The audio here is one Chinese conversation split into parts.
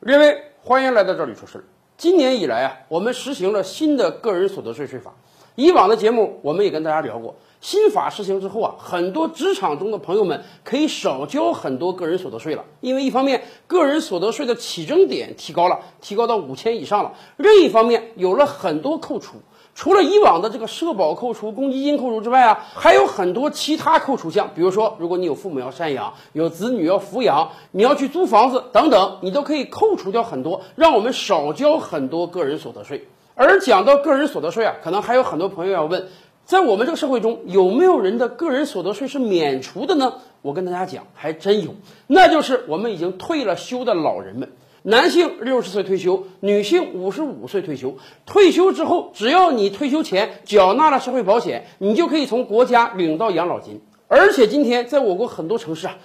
列位，欢迎来到这里说事儿。今年以来啊，我们实行了新的个人所得税税法。以往的节目我们也跟大家聊过，新法实行之后啊，很多职场中的朋友们可以少交很多个人所得税了。因为一方面，个人所得税的起征点提高了，提高到五千以上了；另一方面，有了很多扣除。除了以往的这个社保扣除、公积金扣除之外啊，还有很多其他扣除项，比如说，如果你有父母要赡养，有子女要抚养，你要去租房子等等，你都可以扣除掉很多，让我们少交很多个人所得税。而讲到个人所得税啊，可能还有很多朋友要问，在我们这个社会中，有没有人的个人所得税是免除的呢？我跟大家讲，还真有，那就是我们已经退了休的老人们。男性六十岁退休，女性五十五岁退休。退休之后，只要你退休前缴纳了社会保险，你就可以从国家领到养老金。而且今天在我国很多城市啊。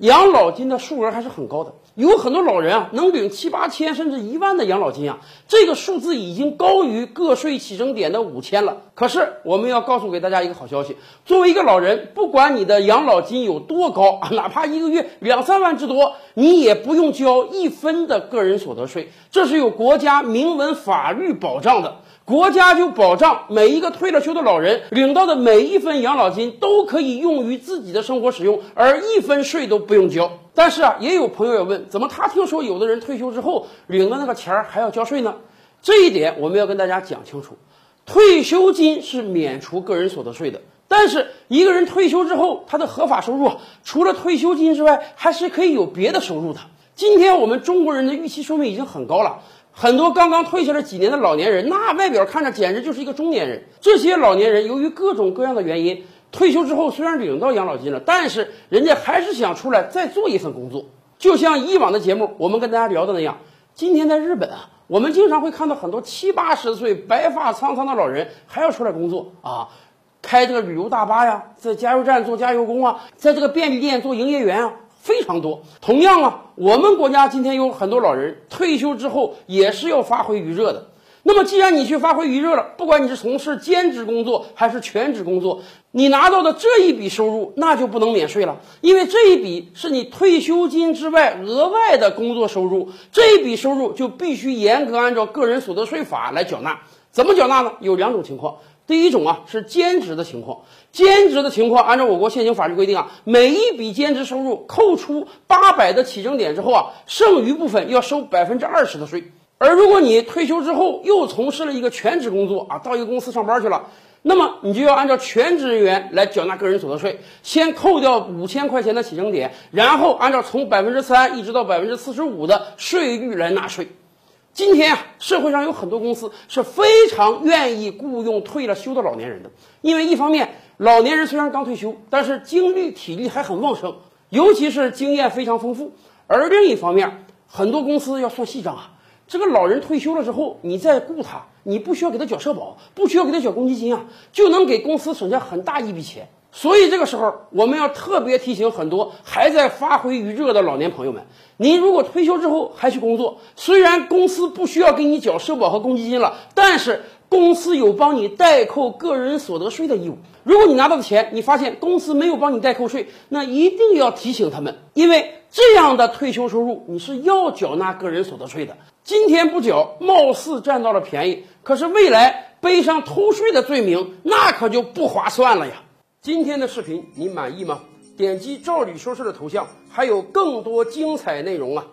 养老金的数额还是很高的，有很多老人啊能领七八千甚至一万的养老金啊，这个数字已经高于个税起征点的五千了。可是我们要告诉给大家一个好消息，作为一个老人，不管你的养老金有多高啊，哪怕一个月两三万之多，你也不用交一分的个人所得税，这是有国家明文法律保障的。国家就保障每一个退了休的老人领到的每一分养老金都可以用于自己的生活使用，而一分税都不用交。但是啊，也有朋友要问，怎么他听说有的人退休之后领的那个钱儿还要交税呢？这一点我们要跟大家讲清楚，退休金是免除个人所得税的，但是一个人退休之后，他的合法收入除了退休金之外，还是可以有别的收入的。今天我们中国人的预期寿命已经很高了。很多刚刚退下来几年的老年人，那外表看着简直就是一个中年人。这些老年人由于各种各样的原因，退休之后虽然领到养老金了，但是人家还是想出来再做一份工作。就像以往的节目我们跟大家聊的那样，今天在日本啊，我们经常会看到很多七八十岁、白发苍苍的老人还要出来工作啊，开这个旅游大巴呀，在加油站做加油工啊，在这个便利店做营业员啊。非常多。同样啊，我们国家今天有很多老人退休之后也是要发挥余热的。那么，既然你去发挥余热了，不管你是从事兼职工作还是全职工作，你拿到的这一笔收入那就不能免税了，因为这一笔是你退休金之外额外的工作收入，这一笔收入就必须严格按照个人所得税法来缴纳。怎么缴纳呢？有两种情况。第一种啊是兼职的情况，兼职的情况，按照我国现行法律规定啊，每一笔兼职收入扣除八百的起征点之后啊，剩余部分要收百分之二十的税。而如果你退休之后又从事了一个全职工作啊，到一个公司上班去了，那么你就要按照全职人员来缴纳个人所得税，先扣掉五千块钱的起征点，然后按照从百分之三一直到百分之四十五的税率来纳税。今天啊，社会上有很多公司是非常愿意雇佣退了休的老年人的，因为一方面，老年人虽然刚退休，但是精力体力还很旺盛，尤其是经验非常丰富；而另一方面，很多公司要算细账啊，这个老人退休了之后，你再雇他，你不需要给他缴社保，不需要给他缴公积金啊，就能给公司省下很大一笔钱。所以这个时候，我们要特别提醒很多还在发挥余热的老年朋友们：您如果退休之后还去工作，虽然公司不需要给你缴社保和公积金了，但是公司有帮你代扣个人所得税的义务。如果你拿到的钱，你发现公司没有帮你代扣税，那一定要提醒他们，因为这样的退休收入你是要缴纳个人所得税的。今天不缴，貌似占到了便宜，可是未来背上偷税的罪名，那可就不划算了呀。今天的视频你满意吗？点击赵理说事的头像，还有更多精彩内容啊！